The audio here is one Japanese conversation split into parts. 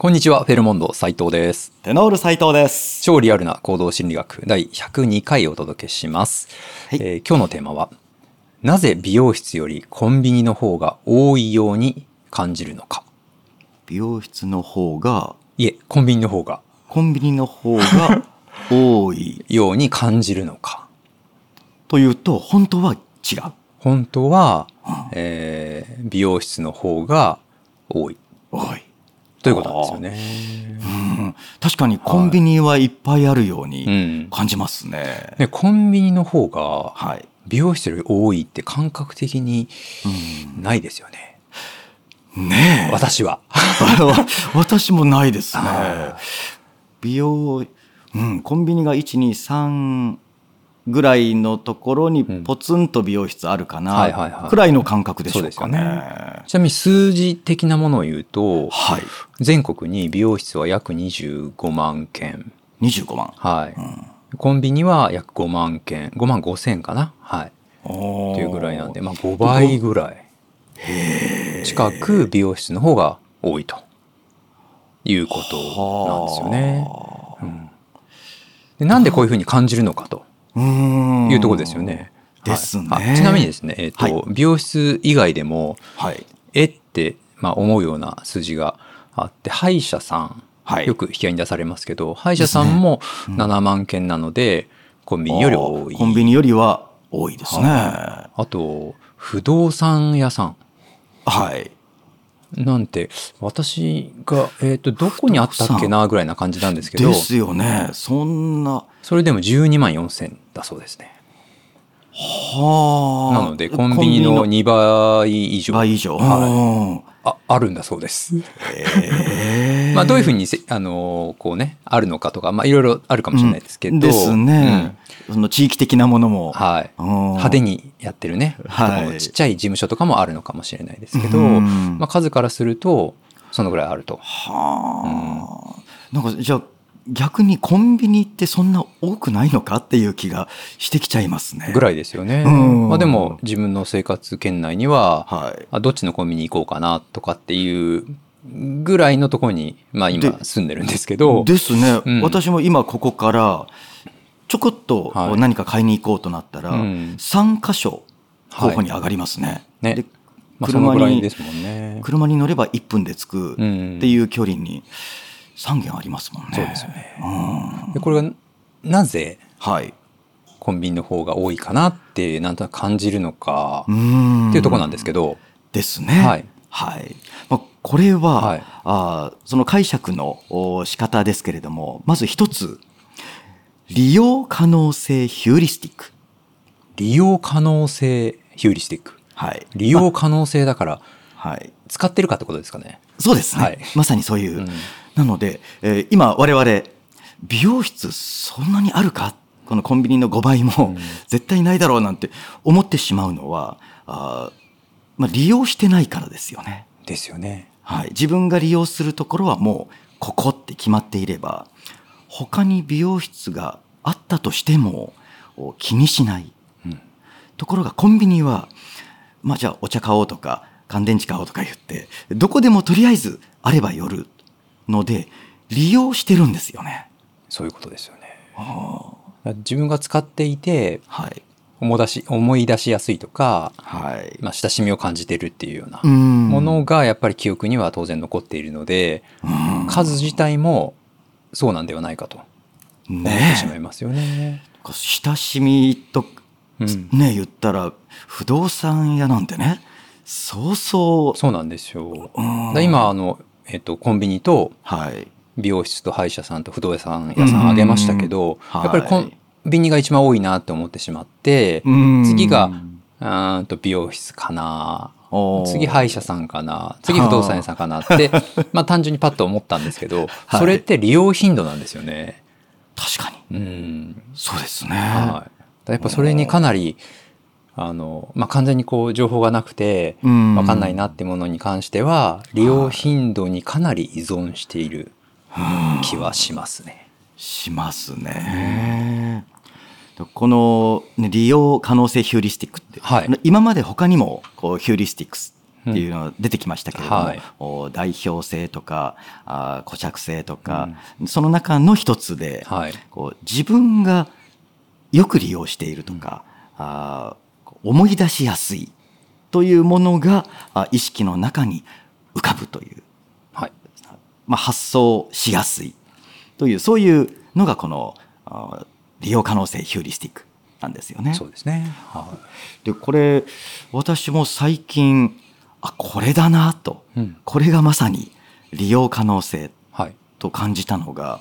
こんにちは、フェルモンド斉藤です。テノール斉藤です。超リアルな行動心理学第102回お届けします。はいえー今日のテーマは、なぜ美容室よりコンビニの方が多いように感じるのか。美容室の方が、いえ、コンビニの方がコンビニの方が 多いように感じるのか。というと、本当は違う。本当は、えー美容室の方が多い多い。ということなんですよね。うん、確かにコンビニはいっぱいあるよううにん。感じますね。で、コンビニの方がはい。美容室より多いって感覚的にないですよね。うん、ねえ。私は。私もないですねあ。美容、うん、コンビニが1、2、3ぐらいのところにうんポツンと美容室あるかないくらいの感覚でしょうかね。ちなみに数字的なものを言うと、はい。全国に美容室は約25万件。25万。はい。うんコンビニは約5万件。5万5千かな？はい。おーっていうぐらいなんで、まあ5倍ぐらい近く美容室の方が多いということなんですよね。うんでなんでこういうふうに感じるのかというところですよね。ですね。はい。あちなみにですね、えっ、と、はい。美容室以外でも、はい。えって、まあ、思うような数字があって歯医者さん、はい。よく引き合いに出されますけど歯医者さんもうん。7万件なので、コンビニより多い。コンビニよりは多いですね。はあと不動産屋さん。い。なんて私が、えー、とどこにあったっけなぐらいな感じなんですけどですよね。そんな。それでも12万4千だそうですねはあ。なのでコンビニの2倍以上倍以上。はいああるんだそうです。えまあ、どういうふうにせあのこうねあるのかとか、まあ、いろいろあるかもしれないですけど、ですね。その地域的なものも。うんはい、うん派手にやってるね、はいちっちゃい事務所とかもあるのかもしれないですけど、うんまあ、数からするとそのぐらいあると。はあ。なんかじゃあ逆にコンビニってそんな多くないのかっていう気がしてきちゃいますね。ぐらいですよね。うんまあ、でも自分の生活圏内には、はい。あどっちのコンビニ行こうかなとかっていうぐらいのところに、まあ、今で住んでるんですけどですね、うん私も今ここからちょこっとはい何か買いに行こうとなったら、うん3箇所候補にはい上がりますね。ねでまあ、その車にね。車に乗れば1分で着くうんっていう距離に3軒ありますもんね。そうですよねうんでこれがなぜはい。コンビニの方が多いかなってなんとなく感じるのかっていうところなんですけど、ですね。はい。はい。まあ、これは、はいあーその解釈のお仕方ですけれども、まず一つ、利用可能性ヒューリスティック。利用可能性ヒューリスティックはい。利用可能性だからはい。使ってるかってことですかね。そうですね。はいまさにそういう。うんなので、えー今我々、美容室そんなにあるか？このコンビニの5倍もうん絶対ないだろうなんて思ってしまうのは、あーまあ、利用してないからですよね。ですよね。はい。自分が利用するところはもうここって決まっていれば、他に美容室があったとしてもお気にしない。うんところがコンビニは、まあじゃあお茶買おうとか乾電池買おうとか言って、どこでもとりあえずあれば寄るので、利用してるんですよね。そういうことですよね。あ自分が使っていてーはい。思い出し思い出しやすいとか、はい。まあ、親しみを感じてるっていうようなうん。ものがやっぱり記憶には当然残っているので、うん。数自体もそうなんではないかと思ってねしまいますよね。親しみとうん、ね、言ったら、不動産屋なんてね、そうそう、そうなんですよ。うん。だ今あの、えっと、コンビニとはい。美容室と歯医者さんと不動産屋さんあげましたけど、うん。やっぱりコンビニが一番多いなって思ってしまって、うん次がうーんと美容室かな次歯医者さんかな次不動産屋さんかなって まあ単純にパッと思ったんですけど、はいそれって利用頻度なんですよね。確かに。うんそうですね。はい、やっぱそれにかなりあの、まあ、完全にこう情報がなくてうん分かんないなってものに関しては利用頻度にかなり依存している気はしますね。しますね。この、ね、利用可能性ヒューリスティックって、はい。今まで他にもこうヒューリスティックスっていうのが出てきましたけれども、うん。はい。お代表性とかあー固着性とか、その中の一つで、はい。こう自分がよく利用しているとか、あー思い出しやすいというものがあ意識の中に浮かぶという、はい。まあ、発想しやすいというそういうのがこの利用可能性ヒューリスティックなんですよね。そうですね。はでこれ私も最近あこれだなと、うん。これがまさに利用可能性いはい。と感じたのが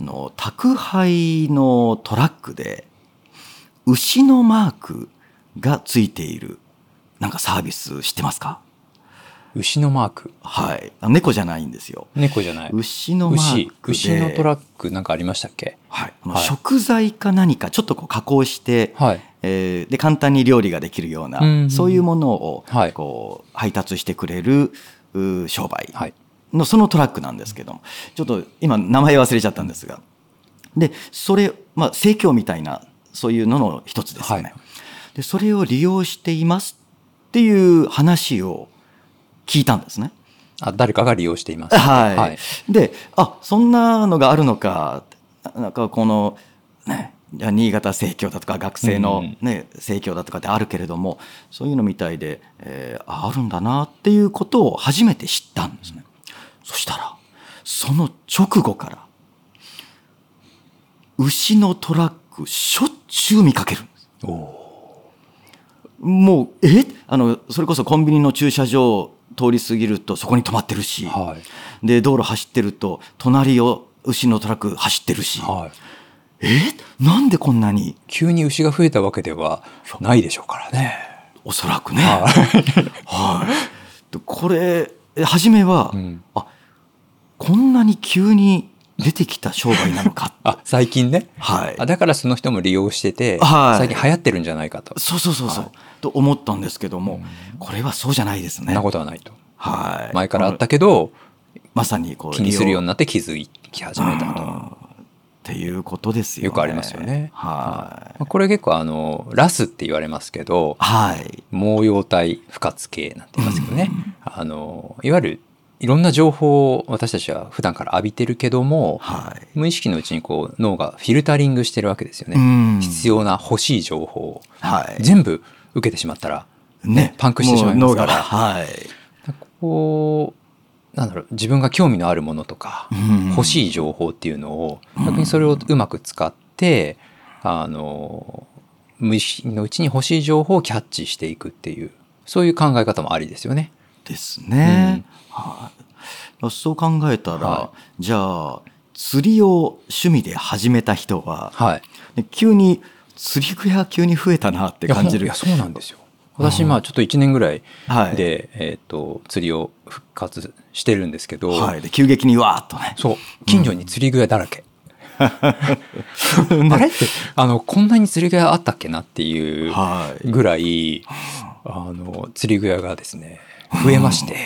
あの宅配のトラックで牛のマークがついているなんかサービス知ってますか？牛のマーク。はい。あ猫じゃないんですよ。猫じゃない。牛のマークで。牛。牛のトラックなんかありましたっけ？はい、はい。食材か何かちょっとこう加工して、はい。えーで簡単に料理ができるような、うん。そういうものをはい。こう配達してくれるう商売はい。のそのトラックなんですけども。ちょっと今名前忘れちゃったんですが。でそれまあ生協みたいなそういうのの一つですよね、はい。でそれを利用していますっていう話を聞いたんですね。あ誰かが利用しています。はい、はい。であそんなのがあるのか。なんかこのね新潟生協だとか学生の、ね生協だとかってあるけれどもそういうのみたいで、えーああるんだなっていうことを初めて知ったんですね。そしたらその直後から牛のトラックしょっちゅう見かけるんです。もうえ？あのそれこそコンビニの駐車場通り過ぎるとそこに止まってるし、はい。で道路走ってると隣を牛のトラック走ってるし、はい。え？なんでこんなに？急に牛が増えたわけではないでしょうからね。おそらくね、はい。でこれえ初めは、うん。あこんなに急に出てきた商売なのか あ最近ね。はい。あだからその人も利用してて、はい。最近流行ってるんじゃないかと。そうそうそうそう、はいと思ったんですけども、これはそうじゃないですね。そんなことはないと。はい。前からあったけどまさにこう気にするように利なって気づき始めたと。用っていうことですよね。よくありますよね。はい。まあこれ結構あのラスって言われますけどはい。毛様体不活系なんて言いますけどね、あのいわゆるいろんな情報を私たちは普段から浴びてるけどもはい。無意識のうちにこう脳がフィルタリングしてるわけですよね。うん。必要な欲しい情報をはい。全部受けてしまったら、ね。パンクしてしまいますから。はい。こうなんだろう自分が興味のあるものとか、うん。欲しい情報っていうのを逆にそれをうまく使って、あの無意識のうちに欲しい情報をキャッチしていくっていうそういう考え方もありですよね。ですね、はい、そう考えたら、はじゃあ釣りを趣味で始めた人は、はい。で急に釣り具屋急に増えたなって感じる。いやそうなんですよ。私まあちょっと1年ぐらいはい。で、えっ、と釣りを復活してるんですけど、はい、で急激にわーっとね。そう。近所に釣り具屋だらけ。あれ？ってあのこんなに釣り具屋あったっけなっていうはい。ぐらいあの釣り具屋がですね増えまして、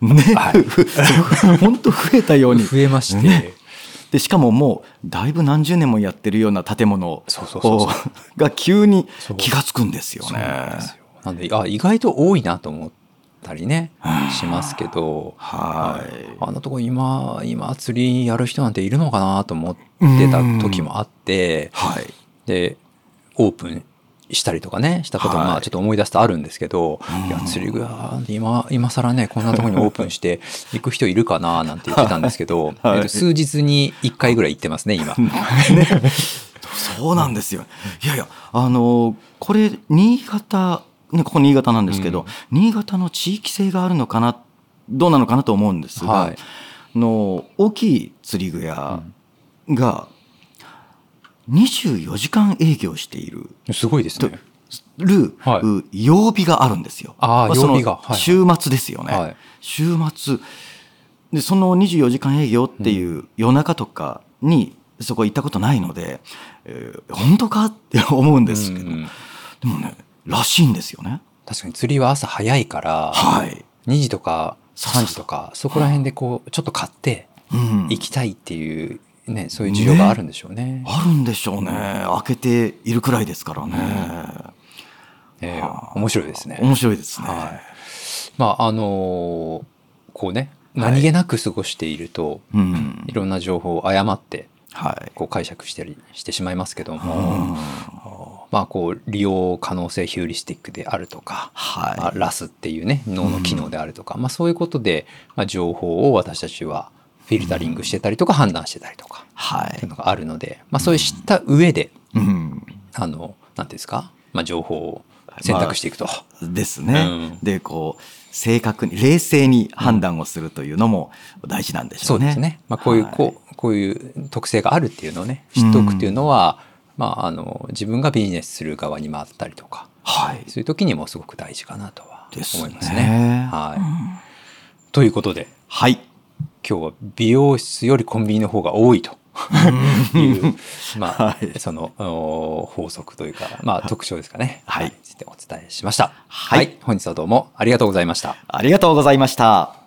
ね、はい。本当増えたように。増えまして、ねでしかももうだいぶ何十年もやってるような建物が急に気がつくんですよね。よ。なんであ意外と多いなと思ったりねしますけど、はい。あのとこ今今釣りやる人なんているのかなと思ってた時もあってはい。でオープンしたりとかねしたこともまはい。あちょっと思い出すとあるんですけど、い、や釣り具屋今今更ねこんなところにオープンして 行く人いるかななんて言ってたんですけど、はい。えっと数日に1回ぐらい行ってますね今。そうなんですよ。いやいや、あの、これ、新潟、ね、ここ新潟なんですけど、新潟の地域性があるのかな、どうなのかなと思うんですが、はい。あの大きい釣り具屋が24時間営業している。すごいですね。る、はいう曜日があるんですよ。あーまその曜日が週末ですよね。はい週末でその24時間営業っていう夜中とかにそこ行ったことないので、えー本当かって思うんですけど、うんでもねらしいんですよね。確かに釣りは朝早いから、はい。2時とか3そうそう時とかそこら辺でこうちょっと買ってうん行きたいっていうねそういう需要があるんでしょうね。あるんでしょうね。開けているくらいですからね。えー面白いですね。面白いですね。はいまああのーこうね何気なく過ごしていると、うんい、ろんな情報を誤ってはい。こう解釈したりしてしまいますけども、まあこう利用可能性ヒューリスティックであるとか、まあはい。ラスっていうね脳の機能であるとか、まあ、そういうことで、まあ、情報を私たちはフィルタリングしてたりとか判断してたりとかはい。っていうのがあるので、まあ、そういう知った上でうん。あのなんていうんですか、まあ、情報を選択していくと。ですね。うんで、こう、正確に、冷静に判断をするというのも大事なんでしょうね。そうですね。まあ、こういう、はいこう、こういう特性があるっていうのをね、知っておくっていうのは、まあ、あの、自分がビジネスする側に回ったりとか、はい。そういう時にもすごく大事かなとは思いますね。はい。ということで、はい。今日は美容室よりコンビニの方が多いという、まあ、はいそのお法則というか、まあ、特徴ですかね。はいについてお伝えしました。はい本日はどうもありがとうございました。ありがとうございました。